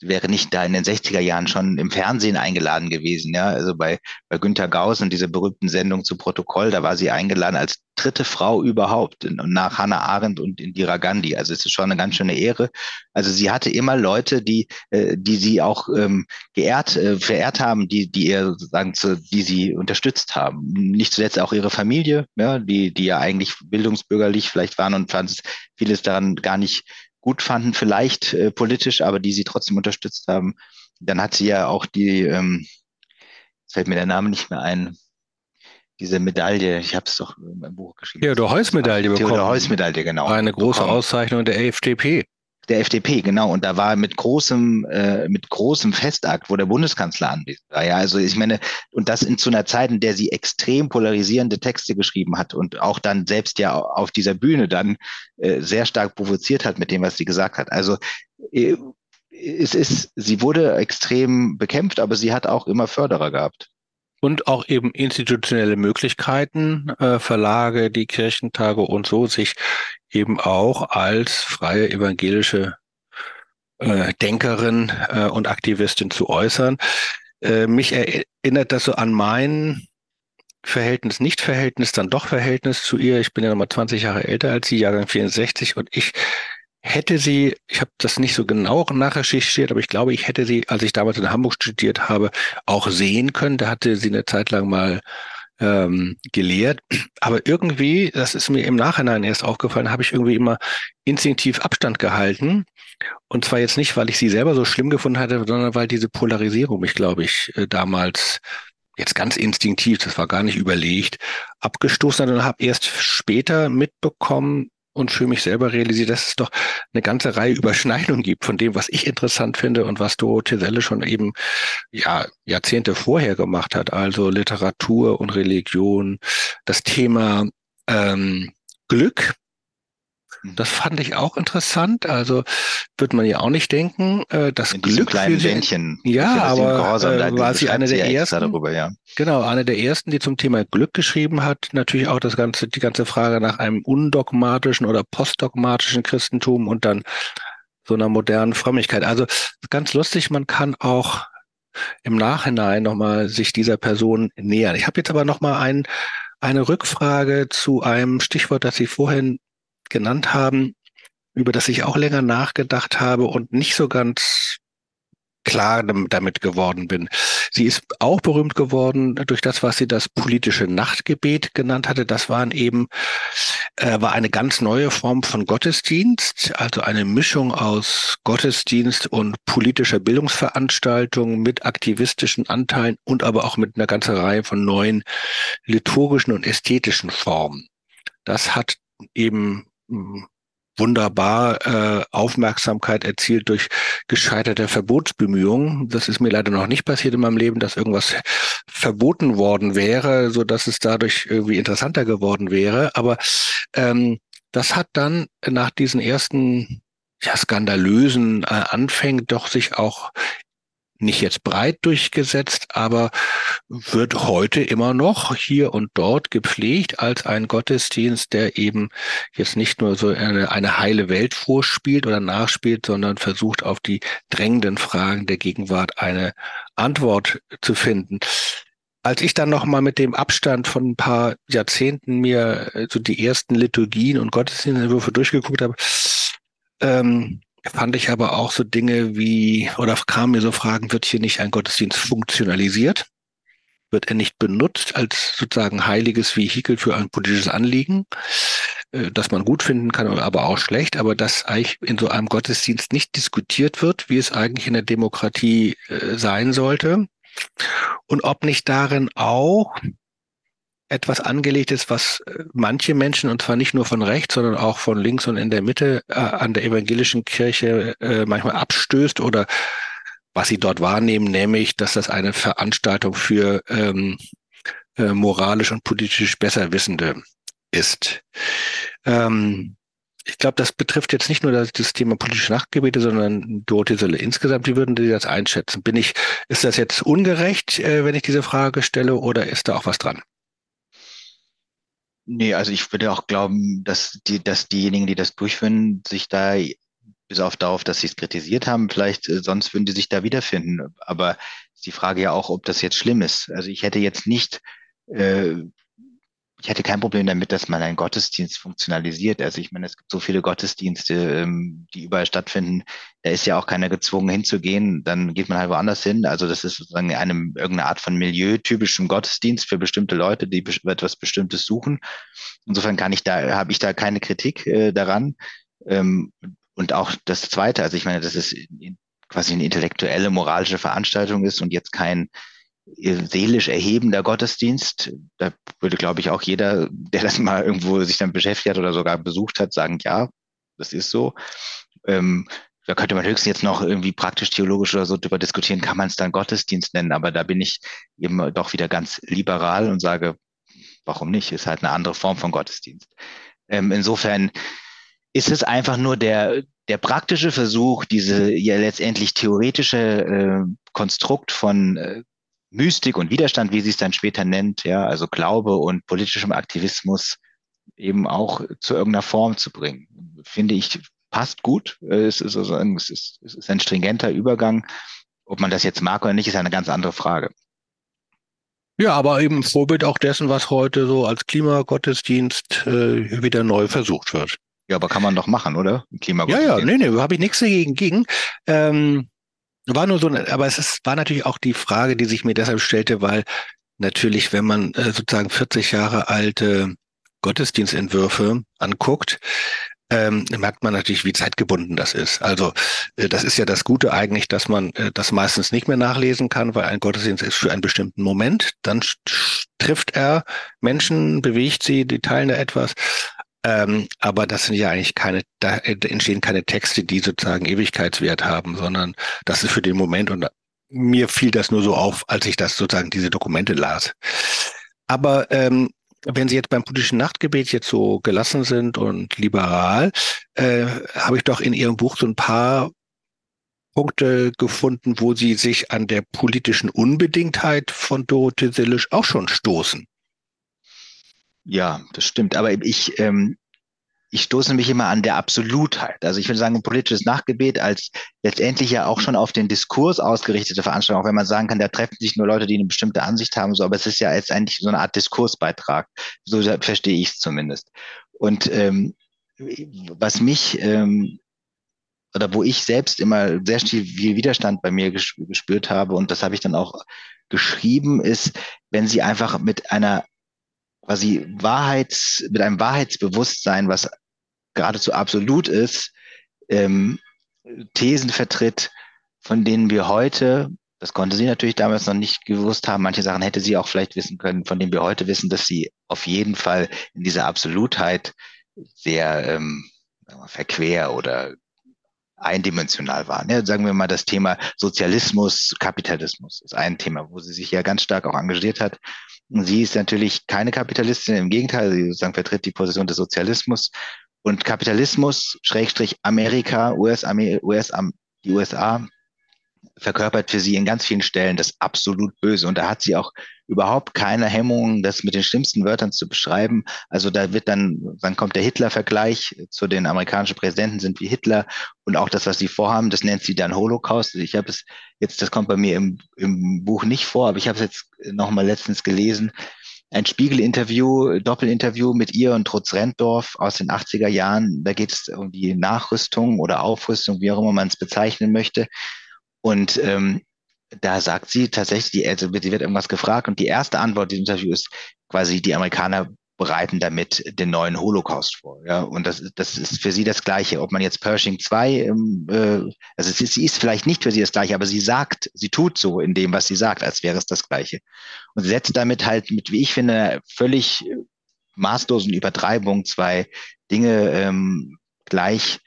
wäre nicht da in den 60er Jahren schon im Fernsehen eingeladen gewesen. Ja, also bei, bei Günter Gauss und dieser berühmten Sendung zu Protokoll, da war sie eingeladen als dritte Frau überhaupt nach Hannah Arendt und Indira Gandhi. Also es ist schon eine ganz schöne Ehre. Also sie hatte immer Leute, die, äh, die sie auch ähm, geehrt, äh, verehrt haben, die, die ihr sozusagen zu, die sie unterstützt haben. Nicht zuletzt auch ihre Familie, ja, die, die ja eigentlich bildungsbürgerlich vielleicht waren und fand vieles daran gar nicht gut fanden, vielleicht äh, politisch, aber die sie trotzdem unterstützt haben. Dann hat sie ja auch die, ähm, jetzt fällt mir der Name nicht mehr ein, diese Medaille, ich habe es doch in meinem Buch geschrieben. Theodor Heuss-Medaille bekommen. Theodor Heuss-Medaille, genau. Eine große bekommen. Auszeichnung der FDP der FDP, genau. Und da war mit großem, äh, mit großem Festakt, wo der Bundeskanzler anwesend war. Ja, also ich meine, und das in zu einer Zeit, in der sie extrem polarisierende Texte geschrieben hat und auch dann selbst ja auf dieser Bühne dann äh, sehr stark provoziert hat mit dem, was sie gesagt hat. Also äh, es ist, sie wurde extrem bekämpft, aber sie hat auch immer Förderer gehabt und auch eben institutionelle Möglichkeiten, äh, Verlage, die Kirchentage und so, sich eben auch als freie evangelische äh, Denkerin äh, und Aktivistin zu äußern. Äh, mich erinnert das so an mein Verhältnis, Nicht-Verhältnis, dann doch Verhältnis zu ihr. Ich bin ja nochmal 20 Jahre älter als sie, Jahrgang 64, und ich hätte sie, ich habe das nicht so genau nachrecherchiert, aber ich glaube, ich hätte sie, als ich damals in Hamburg studiert habe, auch sehen können. Da hatte sie eine Zeit lang mal ähm, gelehrt. Aber irgendwie, das ist mir im Nachhinein erst aufgefallen, habe ich irgendwie immer instinktiv Abstand gehalten. Und zwar jetzt nicht, weil ich sie selber so schlimm gefunden hatte, sondern weil diese Polarisierung mich, glaube ich, äh, damals jetzt ganz instinktiv, das war gar nicht überlegt, abgestoßen hat und habe erst später mitbekommen, und für mich selber realisiert, dass es doch eine ganze Reihe Überschneidungen gibt von dem, was ich interessant finde und was Dorothee Selle schon eben ja Jahrzehnte vorher gemacht hat. Also Literatur und Religion, das Thema ähm, Glück. Das fand ich auch interessant. Also wird man ja auch nicht denken, äh, das In Glück kleinen für sie, Bändchen. ja, aber Gehorsam, äh, war sie eine der ersten. Darüber, ja. Genau, eine der ersten, die zum Thema Glück geschrieben hat. Natürlich auch das ganze, die ganze Frage nach einem undogmatischen oder postdogmatischen Christentum und dann so einer modernen Frömmigkeit. Also ganz lustig, man kann auch im Nachhinein nochmal sich dieser Person nähern. Ich habe jetzt aber nochmal ein, eine Rückfrage zu einem Stichwort, das Sie vorhin genannt haben, über das ich auch länger nachgedacht habe und nicht so ganz klar damit geworden bin. Sie ist auch berühmt geworden durch das, was sie das politische Nachtgebet genannt hatte. Das waren eben, äh, war eine ganz neue Form von Gottesdienst, also eine Mischung aus Gottesdienst und politischer Bildungsveranstaltung mit aktivistischen Anteilen und aber auch mit einer ganzen Reihe von neuen liturgischen und ästhetischen Formen. Das hat eben wunderbar äh, Aufmerksamkeit erzielt durch gescheiterte Verbotsbemühungen. Das ist mir leider noch nicht passiert in meinem Leben, dass irgendwas verboten worden wäre, so dass es dadurch irgendwie interessanter geworden wäre. Aber ähm, das hat dann nach diesen ersten ja, skandalösen äh, Anfängen doch sich auch nicht jetzt breit durchgesetzt, aber wird heute immer noch hier und dort gepflegt als ein Gottesdienst, der eben jetzt nicht nur so eine, eine heile Welt vorspielt oder nachspielt, sondern versucht auf die drängenden Fragen der Gegenwart eine Antwort zu finden. Als ich dann nochmal mit dem Abstand von ein paar Jahrzehnten mir so die ersten Liturgien und Gottesdienstentwürfe durchgeguckt habe, ähm, fand ich aber auch so Dinge wie, oder kamen mir so Fragen, wird hier nicht ein Gottesdienst funktionalisiert? Wird er nicht benutzt als sozusagen heiliges Vehikel für ein politisches Anliegen, äh, das man gut finden kann, aber auch schlecht, aber dass eigentlich in so einem Gottesdienst nicht diskutiert wird, wie es eigentlich in der Demokratie äh, sein sollte? Und ob nicht darin auch etwas angelegt ist, was äh, manche Menschen, und zwar nicht nur von rechts, sondern auch von links und in der Mitte äh, an der evangelischen Kirche äh, manchmal abstößt oder was sie dort wahrnehmen, nämlich, dass das eine Veranstaltung für ähm, äh, moralisch und politisch Besserwissende ist. Ähm, ich glaube, das betrifft jetzt nicht nur das, das Thema politische Nachtgebete, sondern Sölle insgesamt. Wie würden Sie das einschätzen? Bin ich, ist das jetzt ungerecht, äh, wenn ich diese Frage stelle, oder ist da auch was dran? Nee, also ich würde auch glauben, dass die, dass diejenigen, die das durchführen, sich da bis auf darauf, dass sie es kritisiert haben, vielleicht äh, sonst würden die sich da wiederfinden. Aber die Frage ja auch, ob das jetzt schlimm ist. Also ich hätte jetzt nicht äh, ich hätte kein Problem damit, dass man einen Gottesdienst funktionalisiert. Also ich meine, es gibt so viele Gottesdienste, ähm, die überall stattfinden. Da ist ja auch keiner gezwungen hinzugehen. Dann geht man halt woanders hin. Also das ist sozusagen eine irgendeine Art von milieutypischem Gottesdienst für bestimmte Leute, die etwas Bestimmtes suchen. Insofern kann ich da, habe ich da keine Kritik äh, daran. Ähm, und auch das Zweite, also ich meine, dass es quasi eine intellektuelle, moralische Veranstaltung ist und jetzt kein seelisch erhebender Gottesdienst. Da würde, glaube ich, auch jeder, der das mal irgendwo sich dann beschäftigt hat oder sogar besucht hat, sagen, ja, das ist so. Ähm, da könnte man höchstens jetzt noch irgendwie praktisch theologisch oder so drüber diskutieren, kann man es dann Gottesdienst nennen, aber da bin ich eben doch wieder ganz liberal und sage, warum nicht? Ist halt eine andere Form von Gottesdienst. Ähm, insofern ist es einfach nur der, der praktische Versuch, diese ja letztendlich theoretische äh, Konstrukt von äh, Mystik und Widerstand, wie sie es dann später nennt, ja, also Glaube und politischem Aktivismus eben auch zu irgendeiner Form zu bringen. Finde ich, passt gut. Es ist, also, es ist, es ist ein stringenter Übergang. Ob man das jetzt mag oder nicht, ist eine ganz andere Frage. Ja, aber eben Vorbild auch dessen, was heute so als Klimagottesdienst äh, wieder neu versucht wird. Ja, aber kann man doch machen, oder? Klimagottesdienst. Ja, ja, nee, nee, habe ich nichts dagegen. Gegen. Ähm, war nur so, aber es ist, war natürlich auch die Frage, die sich mir deshalb stellte, weil natürlich, wenn man äh, sozusagen 40 Jahre alte Gottesdienstentwürfe anguckt, ähm, merkt man natürlich, wie zeitgebunden das ist. Also äh, das ist ja das Gute eigentlich, dass man äh, das meistens nicht mehr nachlesen kann, weil ein Gottesdienst ist für einen bestimmten Moment. Dann trifft er Menschen, bewegt sie, die teilen da etwas. Ähm, aber das sind ja eigentlich keine, da entstehen keine Texte, die sozusagen Ewigkeitswert haben, sondern das ist für den Moment und mir fiel das nur so auf, als ich das sozusagen diese Dokumente las. Aber ähm, wenn Sie jetzt beim politischen Nachtgebet jetzt so gelassen sind und liberal, äh, habe ich doch in Ihrem Buch so ein paar Punkte gefunden, wo Sie sich an der politischen Unbedingtheit von Dorothee Sillisch auch schon stoßen. Ja, das stimmt. Aber ich, ähm, ich stoße mich immer an der Absolutheit. Also ich würde sagen, ein politisches Nachgebet als letztendlich ja auch schon auf den Diskurs ausgerichtete Veranstaltung, auch wenn man sagen kann, da treffen sich nur Leute, die eine bestimmte Ansicht haben, so, aber es ist ja jetzt eigentlich so eine Art Diskursbeitrag. So verstehe ich es zumindest. Und ähm, was mich ähm, oder wo ich selbst immer sehr viel Widerstand bei mir gespürt habe und das habe ich dann auch geschrieben, ist, wenn sie einfach mit einer quasi Wahrheits, mit einem Wahrheitsbewusstsein, was geradezu absolut ist, ähm, Thesen vertritt, von denen wir heute, das konnte sie natürlich damals noch nicht gewusst haben, manche Sachen hätte sie auch vielleicht wissen können, von denen wir heute wissen, dass sie auf jeden Fall in dieser Absolutheit sehr ähm, verquer oder eindimensional waren. Ja, sagen wir mal das Thema Sozialismus, Kapitalismus ist ein Thema, wo sie sich ja ganz stark auch engagiert hat. Sie ist natürlich keine Kapitalistin, im Gegenteil, sie sozusagen vertritt die Position des Sozialismus. Und Kapitalismus, Schrägstrich Amerika, US, US, die USA, verkörpert für sie in ganz vielen Stellen das absolut Böse. Und da hat sie auch überhaupt keine Hemmungen, das mit den schlimmsten Wörtern zu beschreiben. Also da wird dann, dann kommt der Hitler-Vergleich zu den amerikanischen Präsidenten sind wie Hitler und auch das, was sie vorhaben, das nennt sie dann Holocaust. Ich habe es jetzt, das kommt bei mir im, im Buch nicht vor, aber ich habe es jetzt nochmal letztens gelesen. Ein Spiegel-Interview, Doppelinterview mit ihr und Trutz Renddorf aus den 80er Jahren. Da geht es um die Nachrüstung oder Aufrüstung, wie auch immer man es bezeichnen möchte. Und ähm, da sagt sie tatsächlich, also sie wird irgendwas gefragt und die erste Antwort dieses Interview ist quasi, die Amerikaner bereiten damit den neuen Holocaust vor. Ja, und das, das ist für sie das Gleiche. Ob man jetzt Pershing 2, ähm, äh, also sie, sie ist vielleicht nicht für sie das Gleiche, aber sie sagt, sie tut so in dem, was sie sagt, als wäre es das Gleiche. Und sie setzt damit halt mit, wie ich finde, völlig maßlosen Übertreibung zwei Dinge ähm, gleich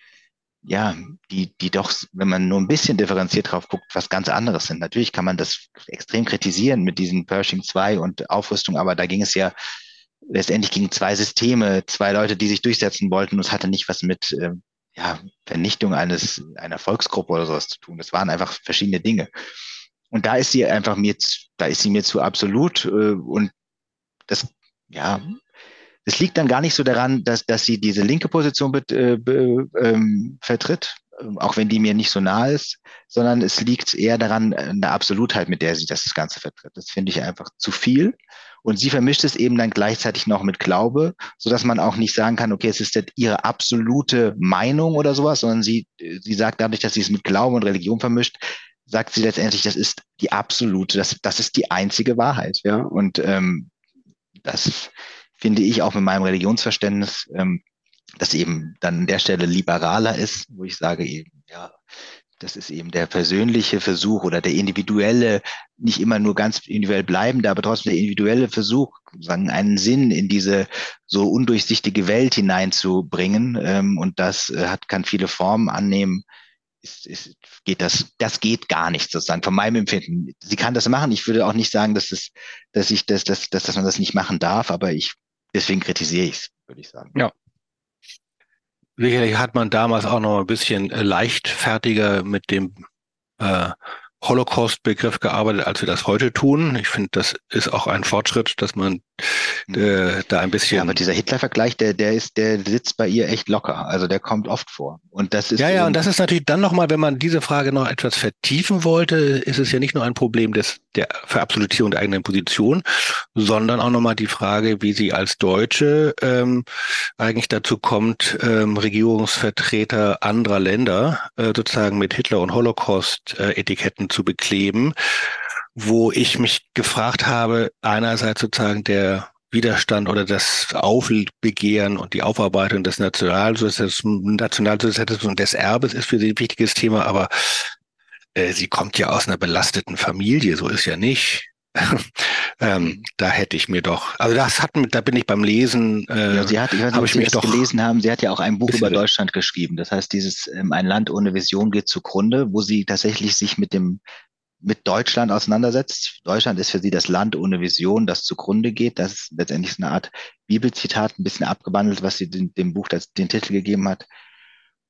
ja, die, die doch, wenn man nur ein bisschen differenziert drauf guckt, was ganz anderes sind. Natürlich kann man das extrem kritisieren mit diesen Pershing 2 und Aufrüstung, aber da ging es ja letztendlich gegen zwei Systeme, zwei Leute, die sich durchsetzen wollten und es hatte nicht was mit äh, ja, Vernichtung eines, einer Volksgruppe oder sowas zu tun. Das waren einfach verschiedene Dinge. Und da ist sie einfach mir, da ist sie mir zu absolut äh, und das, ja, es liegt dann gar nicht so daran, dass, dass sie diese linke Position be, äh, be, ähm, vertritt, ähm, auch wenn die mir nicht so nah ist, sondern es liegt eher daran, in der Absolutheit, mit der sie das Ganze vertritt. Das finde ich einfach zu viel. Und sie vermischt es eben dann gleichzeitig noch mit Glaube, so dass man auch nicht sagen kann, okay, es ist ihre absolute Meinung oder sowas, sondern sie, sie sagt dadurch, dass sie es mit Glauben und Religion vermischt, sagt sie letztendlich, das ist die absolute, das, das ist die einzige Wahrheit, ja. Und ähm, das finde ich auch mit meinem Religionsverständnis, ähm, das eben dann an der Stelle liberaler ist, wo ich sage eben, ja, das ist eben der persönliche Versuch oder der individuelle, nicht immer nur ganz individuell bleibende, aber trotzdem der individuelle Versuch, sagen, einen Sinn in diese so undurchsichtige Welt hineinzubringen. Ähm, und das äh, hat, kann viele Formen annehmen. Ist, ist, geht das, das geht gar nicht sozusagen von meinem Empfinden. Sie kann das machen. Ich würde auch nicht sagen, dass es, dass ich das, dass, dass, dass man das nicht machen darf, aber ich deswegen kritisiere ich es, würde ich sagen. Ja. Sicherlich hat man damals auch noch ein bisschen äh, leichtfertiger mit dem äh, Holocaust-Begriff gearbeitet, als wir das heute tun. Ich finde, das ist auch ein Fortschritt, dass man äh, da ein bisschen. Ja, aber dieser Hitler-Vergleich, der, der ist, der sitzt bei ihr echt locker. Also der kommt oft vor. Und das ist. Ja, ja, und das ist natürlich dann nochmal, wenn man diese Frage noch etwas vertiefen wollte, ist es ja nicht nur ein Problem des, der Verabsolutierung der eigenen Position, sondern auch nochmal die Frage, wie sie als Deutsche ähm, eigentlich dazu kommt, ähm, Regierungsvertreter anderer Länder äh, sozusagen mit Hitler- und Holocaust-Etiketten zu bekleben wo ich mich gefragt habe, einerseits sozusagen der Widerstand oder das Aufbegehren und die Aufarbeitung des Nationalsozialismus, Nationalsozialismus und des Erbes ist für sie ein wichtiges Thema, aber äh, sie kommt ja aus einer belasteten Familie, so ist ja nicht. ähm, da hätte ich mir doch, also das hat, da bin ich beim Lesen. Äh, ja, sie hat, ich weiß nicht, ob Sie das doch gelesen haben, sie hat ja auch ein Buch über Deutschland geschrieben. Das heißt, dieses ähm, Ein Land ohne Vision geht zugrunde, wo sie tatsächlich sich mit dem mit Deutschland auseinandersetzt. Deutschland ist für sie das Land ohne Vision, das zugrunde geht. Das ist letztendlich so eine Art Bibelzitat, ein bisschen abgewandelt, was sie dem, dem Buch das, den Titel gegeben hat.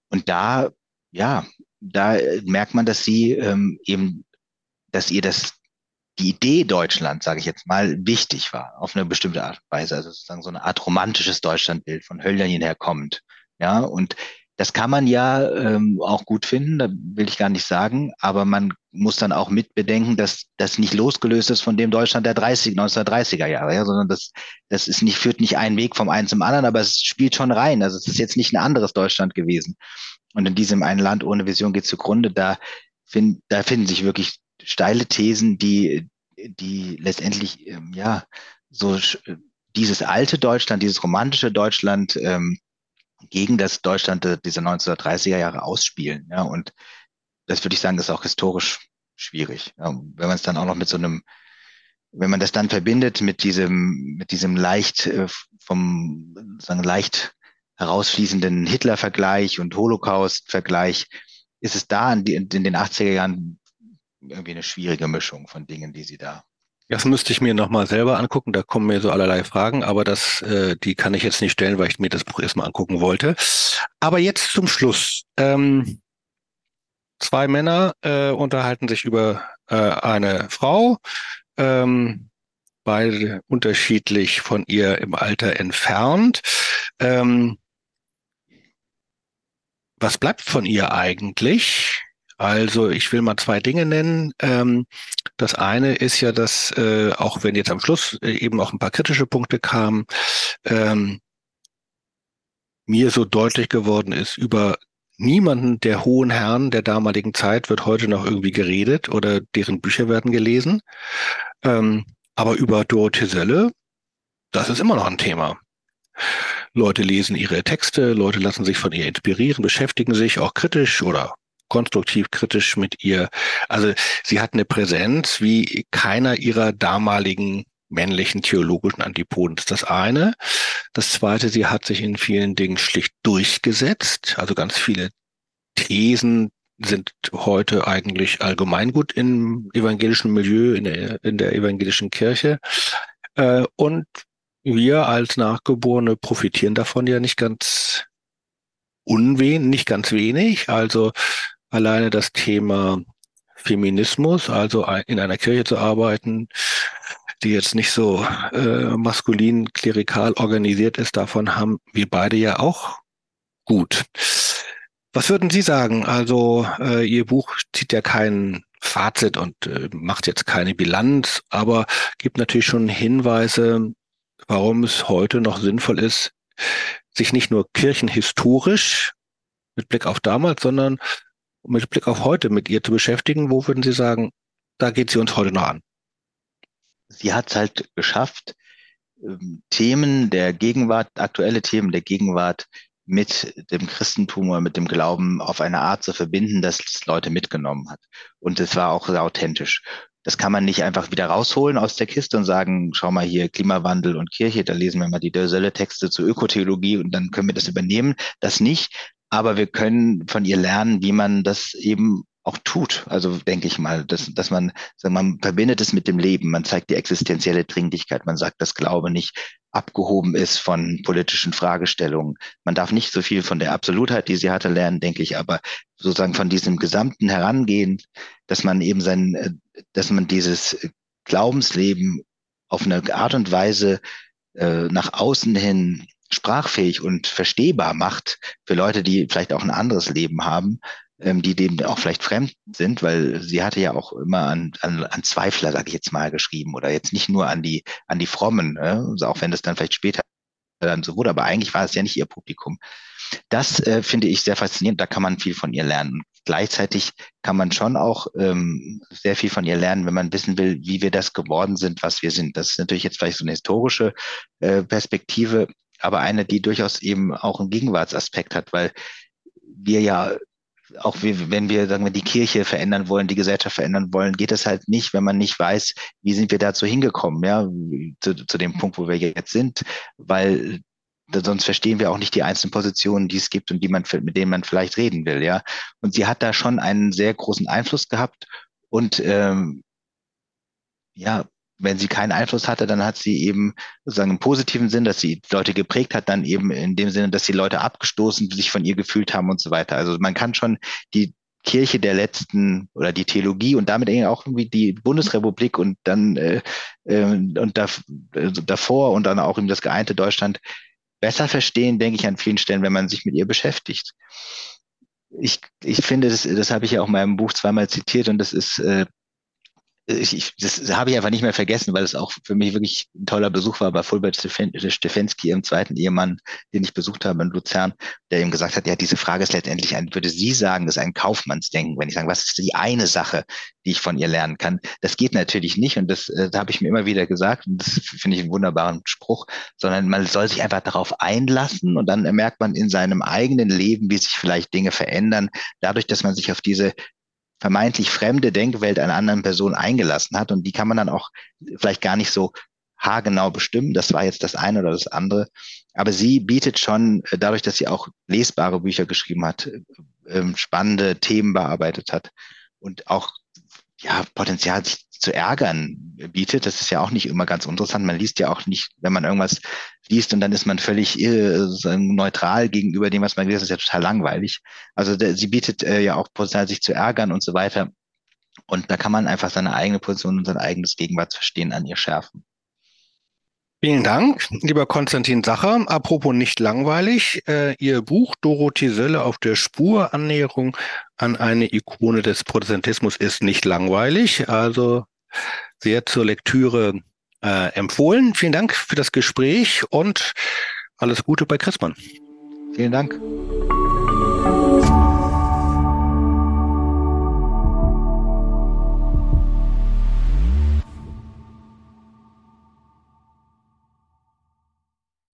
Und da, ja, da merkt man, dass sie ähm, eben, dass ihr das die Idee Deutschland, sage ich jetzt mal, wichtig war, auf eine bestimmte Art und Weise, also sozusagen so eine Art romantisches Deutschlandbild von Hölderlin her kommt. Ja, und das kann man ja ähm, auch gut finden, da will ich gar nicht sagen, aber man muss dann auch mitbedenken, dass das nicht losgelöst ist von dem Deutschland der 30, 1930er Jahre, ja, sondern das, das ist nicht, führt nicht einen Weg vom einen zum anderen, aber es spielt schon rein. Also es ist jetzt nicht ein anderes Deutschland gewesen. Und in diesem einen Land ohne Vision geht zugrunde, da, find, da finden sich wirklich steile Thesen, die, die letztendlich, ähm, ja, so dieses alte Deutschland, dieses romantische Deutschland, ähm, gegen das Deutschland dieser 1930er Jahre ausspielen. Ja, und das würde ich sagen, ist auch historisch schwierig. Ja, wenn man es dann auch noch mit so einem, wenn man das dann verbindet mit diesem, mit diesem leicht äh, vom sagen leicht herausfließenden Hitler-Vergleich und Holocaust-Vergleich, ist es da in, die, in den 80er Jahren irgendwie eine schwierige Mischung von Dingen, die sie da das müsste ich mir nochmal selber angucken. Da kommen mir so allerlei Fragen, aber das, äh, die kann ich jetzt nicht stellen, weil ich mir das Buch erstmal angucken wollte. Aber jetzt zum Schluss. Ähm, zwei Männer äh, unterhalten sich über äh, eine Frau, ähm, beide unterschiedlich von ihr im Alter entfernt. Ähm, was bleibt von ihr eigentlich? Also ich will mal zwei Dinge nennen. Ähm, das eine ist ja, dass äh, auch wenn jetzt am Schluss äh, eben auch ein paar kritische Punkte kamen, ähm, mir so deutlich geworden ist, über niemanden der hohen Herren der damaligen Zeit wird heute noch irgendwie geredet oder deren Bücher werden gelesen. Ähm, aber über Dorothee Sölle, das ist immer noch ein Thema. Leute lesen ihre Texte, Leute lassen sich von ihr inspirieren, beschäftigen sich auch kritisch oder konstruktiv kritisch mit ihr. Also sie hat eine Präsenz wie keiner ihrer damaligen männlichen theologischen Antipoden. Das ist das eine. Das zweite, sie hat sich in vielen Dingen schlicht durchgesetzt. Also ganz viele Thesen sind heute eigentlich allgemeingut im evangelischen Milieu, in der, in der evangelischen Kirche. Äh, und wir als Nachgeborene profitieren davon ja nicht ganz unwen, nicht ganz wenig. Also alleine das Thema Feminismus, also in einer Kirche zu arbeiten, die jetzt nicht so äh, maskulin klerikal organisiert ist, davon haben wir beide ja auch gut. Was würden Sie sagen? Also äh, Ihr Buch zieht ja kein Fazit und äh, macht jetzt keine Bilanz, aber gibt natürlich schon Hinweise, warum es heute noch sinnvoll ist, sich nicht nur kirchenhistorisch mit Blick auf damals, sondern mit Blick auf heute mit ihr zu beschäftigen, wo würden Sie sagen, da geht sie uns heute noch an? Sie hat es halt geschafft, ähm, Themen der Gegenwart, aktuelle Themen der Gegenwart mit dem Christentum oder mit dem Glauben auf eine Art zu verbinden, dass es Leute mitgenommen hat. Und es war auch sehr authentisch. Das kann man nicht einfach wieder rausholen aus der Kiste und sagen, schau mal hier, Klimawandel und Kirche, da lesen wir mal die Dörselle-Texte zur Ökotheologie und dann können wir das übernehmen. Das nicht aber wir können von ihr lernen, wie man das eben auch tut. Also denke ich mal, dass, dass man, sagen, man verbindet es mit dem Leben, man zeigt die existenzielle Dringlichkeit, man sagt, dass Glaube nicht abgehoben ist von politischen Fragestellungen. Man darf nicht so viel von der Absolutheit, die sie hatte, lernen, denke ich, aber sozusagen von diesem gesamten Herangehen, dass man eben sein, dass man dieses Glaubensleben auf eine Art und Weise äh, nach außen hin sprachfähig und verstehbar macht für Leute, die vielleicht auch ein anderes Leben haben, ähm, die dem auch vielleicht fremd sind, weil sie hatte ja auch immer an, an, an Zweifler, sage ich jetzt mal, geschrieben oder jetzt nicht nur an die an die Frommen, äh, also auch wenn das dann vielleicht später dann so wurde, aber eigentlich war es ja nicht ihr Publikum. Das äh, finde ich sehr faszinierend, da kann man viel von ihr lernen. Gleichzeitig kann man schon auch ähm, sehr viel von ihr lernen, wenn man wissen will, wie wir das geworden sind, was wir sind. Das ist natürlich jetzt vielleicht so eine historische äh, Perspektive, aber eine, die durchaus eben auch einen Gegenwartsaspekt hat, weil wir ja auch wenn wir, sagen wir, die Kirche verändern wollen, die Gesellschaft verändern wollen, geht es halt nicht, wenn man nicht weiß, wie sind wir dazu hingekommen, ja, zu, zu dem Punkt, wo wir jetzt sind, weil sonst verstehen wir auch nicht die einzelnen Positionen, die es gibt und die man, mit denen man vielleicht reden will, ja. Und sie hat da schon einen sehr großen Einfluss gehabt Und ähm, ja, wenn sie keinen Einfluss hatte, dann hat sie eben sozusagen im positiven Sinn, dass sie Leute geprägt hat, dann eben in dem Sinne, dass sie Leute abgestoßen, sich von ihr gefühlt haben und so weiter. Also man kann schon die Kirche der letzten oder die Theologie und damit auch irgendwie die Bundesrepublik und dann äh, äh, und da, äh, davor und dann auch eben das geeinte Deutschland besser verstehen, denke ich an vielen Stellen, wenn man sich mit ihr beschäftigt. Ich, ich finde, das, das habe ich ja auch in meinem Buch zweimal zitiert und das ist äh, ich, ich, das habe ich einfach nicht mehr vergessen, weil es auch für mich wirklich ein toller Besuch war bei Fulbert Stefensky, ihrem zweiten Ehemann, den ich besucht habe in Luzern, der ihm gesagt hat, ja, diese Frage ist letztendlich ein, würde sie sagen, das ist ein Kaufmannsdenken, wenn ich sage, was ist die eine Sache, die ich von ihr lernen kann? Das geht natürlich nicht und das, äh, das habe ich mir immer wieder gesagt und das finde ich einen wunderbaren Spruch, sondern man soll sich einfach darauf einlassen und dann merkt man in seinem eigenen Leben, wie sich vielleicht Dinge verändern, dadurch, dass man sich auf diese vermeintlich fremde Denkwelt einer anderen Person eingelassen hat. Und die kann man dann auch vielleicht gar nicht so haargenau bestimmen. Das war jetzt das eine oder das andere. Aber sie bietet schon, äh, dadurch, dass sie auch lesbare Bücher geschrieben hat, äh, ähm, spannende Themen bearbeitet hat und auch ja, Potenzial, sich zu ärgern bietet. Das ist ja auch nicht immer ganz interessant. Man liest ja auch nicht, wenn man irgendwas liest und dann ist man völlig äh, neutral gegenüber dem, was man liest, das ist ja total langweilig. Also der, sie bietet äh, ja auch Potenzial, sich zu ärgern und so weiter. Und da kann man einfach seine eigene Position und sein eigenes Gegenwartsverstehen an ihr schärfen. Vielen Dank, lieber Konstantin Sacher. Apropos nicht langweilig, äh, Ihr Buch Dorothee Sölle auf der Spur Annäherung an eine Ikone des Protestantismus ist nicht langweilig, also sehr zur Lektüre äh, empfohlen. Vielen Dank für das Gespräch und alles Gute bei Christmann. Vielen Dank.